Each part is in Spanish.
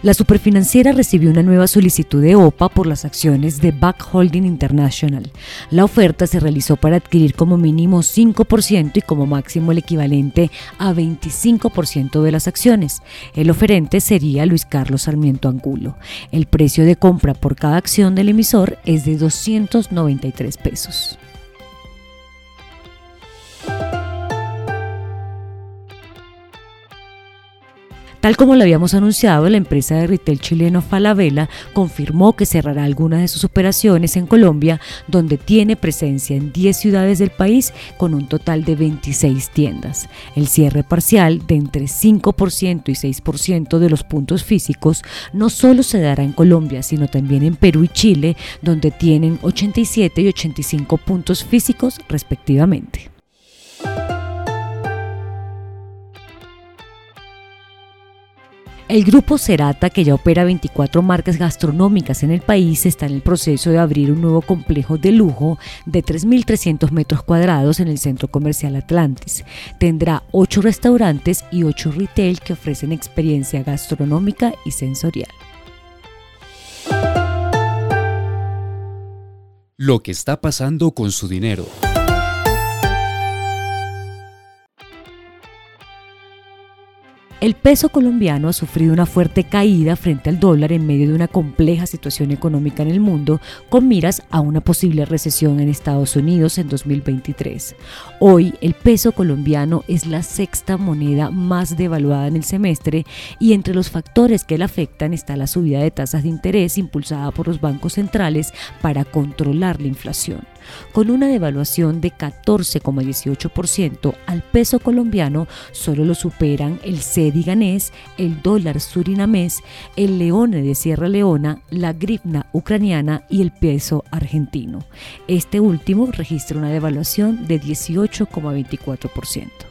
La superfinanciera recibió una nueva solicitud de OPA por las acciones de Back Holding International. La oferta se realizó para adquirir como mínimo 5% y como máximo el equivalente a 25% de las acciones. El oferente sería Luis Carlos Sarmiento Angulo. El precio de compra por cada acción del emisor es de 293 pesos. Tal como lo habíamos anunciado, la empresa de retail chileno Falabella confirmó que cerrará algunas de sus operaciones en Colombia, donde tiene presencia en 10 ciudades del país con un total de 26 tiendas. El cierre parcial de entre 5% y 6% de los puntos físicos no solo se dará en Colombia, sino también en Perú y Chile, donde tienen 87 y 85 puntos físicos respectivamente. El grupo Cerata, que ya opera 24 marcas gastronómicas en el país, está en el proceso de abrir un nuevo complejo de lujo de 3.300 metros cuadrados en el centro comercial Atlantis. Tendrá 8 restaurantes y 8 retail que ofrecen experiencia gastronómica y sensorial. Lo que está pasando con su dinero. El peso colombiano ha sufrido una fuerte caída frente al dólar en medio de una compleja situación económica en el mundo, con miras a una posible recesión en Estados Unidos en 2023. Hoy, el peso colombiano es la sexta moneda más devaluada en el semestre y entre los factores que la afectan está la subida de tasas de interés impulsada por los bancos centrales para controlar la inflación. Con una devaluación de 14,18%, al peso colombiano solo lo superan el 0 lediganés, el dólar surinamés, el leone de Sierra Leona, la grivna ucraniana y el peso argentino. Este último registra una devaluación de 18,24%.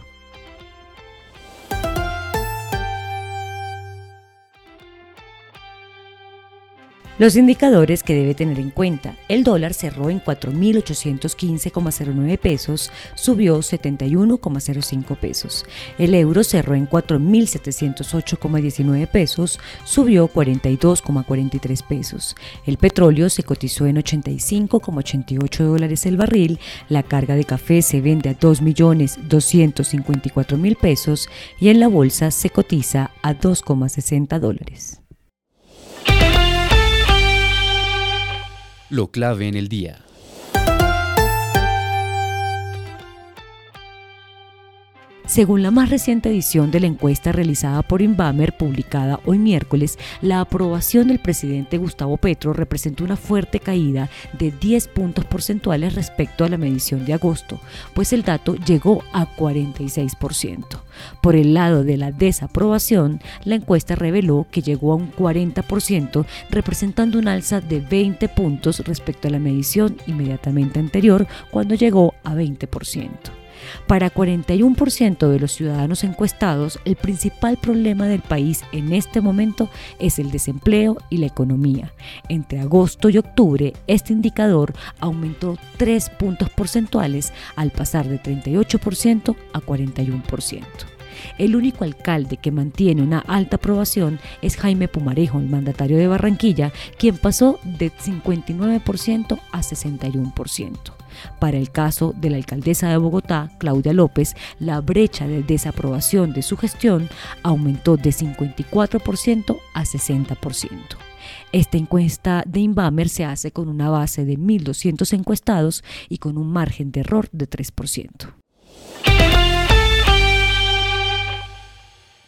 Los indicadores que debe tener en cuenta. El dólar cerró en 4.815,09 pesos, subió 71,05 pesos. El euro cerró en 4.708,19 pesos, subió 42,43 pesos. El petróleo se cotizó en 85,88 dólares el barril. La carga de café se vende a 2.254.000 pesos y en la bolsa se cotiza a 2,60 dólares. Lo clave en el día. Según la más reciente edición de la encuesta realizada por Inbamer, publicada hoy miércoles, la aprobación del presidente Gustavo Petro representó una fuerte caída de 10 puntos porcentuales respecto a la medición de agosto, pues el dato llegó a 46%. Por el lado de la desaprobación, la encuesta reveló que llegó a un 40%, representando un alza de 20 puntos respecto a la medición inmediatamente anterior, cuando llegó a 20%. Para 41% de los ciudadanos encuestados, el principal problema del país en este momento es el desempleo y la economía. Entre agosto y octubre, este indicador aumentó 3 puntos porcentuales al pasar de 38% a 41%. El único alcalde que mantiene una alta aprobación es Jaime Pumarejo, el mandatario de Barranquilla, quien pasó de 59% a 61%. Para el caso de la alcaldesa de Bogotá, Claudia López, la brecha de desaprobación de su gestión aumentó de 54% a 60%. Esta encuesta de Inbamer se hace con una base de 1.200 encuestados y con un margen de error de 3%.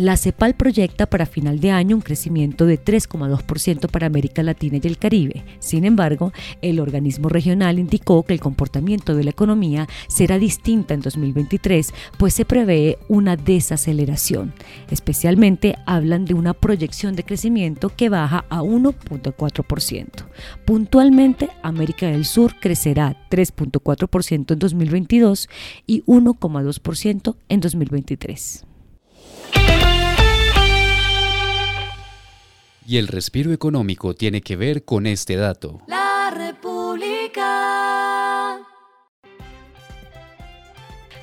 La CEPAL proyecta para final de año un crecimiento de 3,2% para América Latina y el Caribe. Sin embargo, el organismo regional indicó que el comportamiento de la economía será distinta en 2023, pues se prevé una desaceleración. Especialmente hablan de una proyección de crecimiento que baja a 1.4%. Puntualmente, América del Sur crecerá 3.4% en 2022 y 1,2% en 2023. Y el respiro económico tiene que ver con este dato. La República.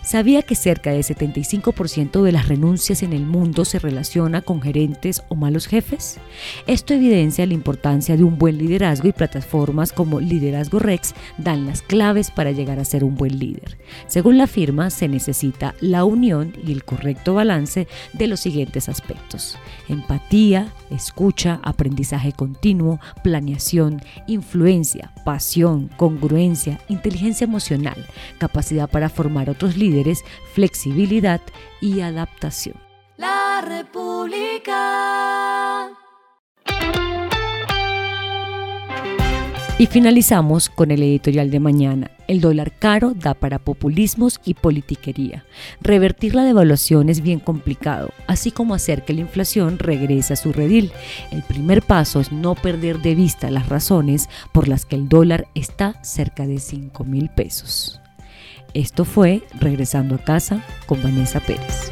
¿Sabía que cerca del 75% de las renuncias en el mundo se relaciona con gerentes o malos jefes? Esto evidencia la importancia de un buen liderazgo y plataformas como Liderazgo Rex dan las claves para llegar a ser un buen líder. Según la firma, se necesita la unión y el correcto balance de los siguientes aspectos. Empatía, escucha, aprendizaje continuo, planeación, influencia, pasión, congruencia, inteligencia emocional, capacidad para formar otros líderes, flexibilidad y adaptación. La República. Y finalizamos con el editorial de mañana. El dólar caro da para populismos y politiquería. Revertir la devaluación es bien complicado, así como hacer que la inflación regrese a su redil. El primer paso es no perder de vista las razones por las que el dólar está cerca de 5 mil pesos. Esto fue Regresando a casa con Vanessa Pérez.